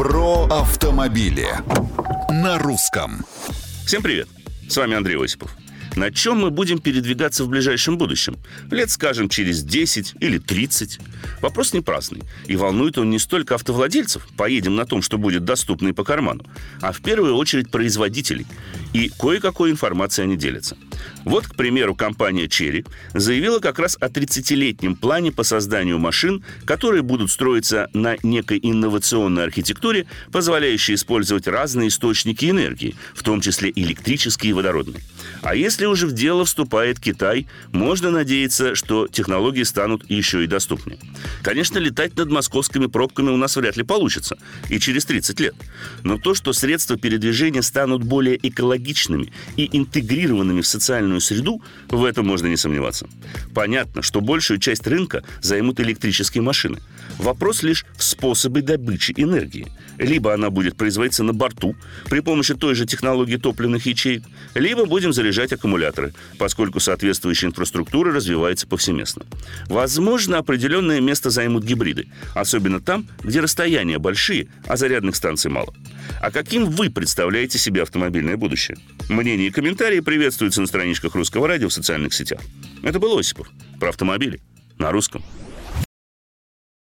Про автомобили на русском. Всем привет! С вами Андрей Осипов. На чем мы будем передвигаться в ближайшем будущем? Лет, скажем, через 10 или 30. Вопрос не праздный. И волнует он не столько автовладельцев, поедем на том, что будет доступно и по карману, а в первую очередь производителей. И кое-какой информацией они делятся. Вот, к примеру, компания Cherry заявила как раз о 30-летнем плане по созданию машин, которые будут строиться на некой инновационной архитектуре, позволяющей использовать разные источники энергии, в том числе электрические и водородные. А если уже в дело вступает Китай, можно надеяться, что технологии станут еще и доступнее. Конечно, летать над московскими пробками у нас вряд ли получится, и через 30 лет. Но то, что средства передвижения станут более экологичными и интегрированными в социальную среду, в этом можно не сомневаться. Понятно, что большую часть рынка займут электрические машины. Вопрос лишь в способе добычи энергии. Либо она будет производиться на борту при помощи той же технологии топливных ячеек, либо будем заряжать аккумуляторы, поскольку соответствующая инфраструктура развивается повсеместно. Возможно, определенное место займут гибриды, особенно там, где расстояния большие, а зарядных станций мало. А каким вы представляете себе автомобильное будущее? Мнения и комментарии приветствуются на страничках Русского радио в социальных сетях. Это был Осипов про автомобили на русском.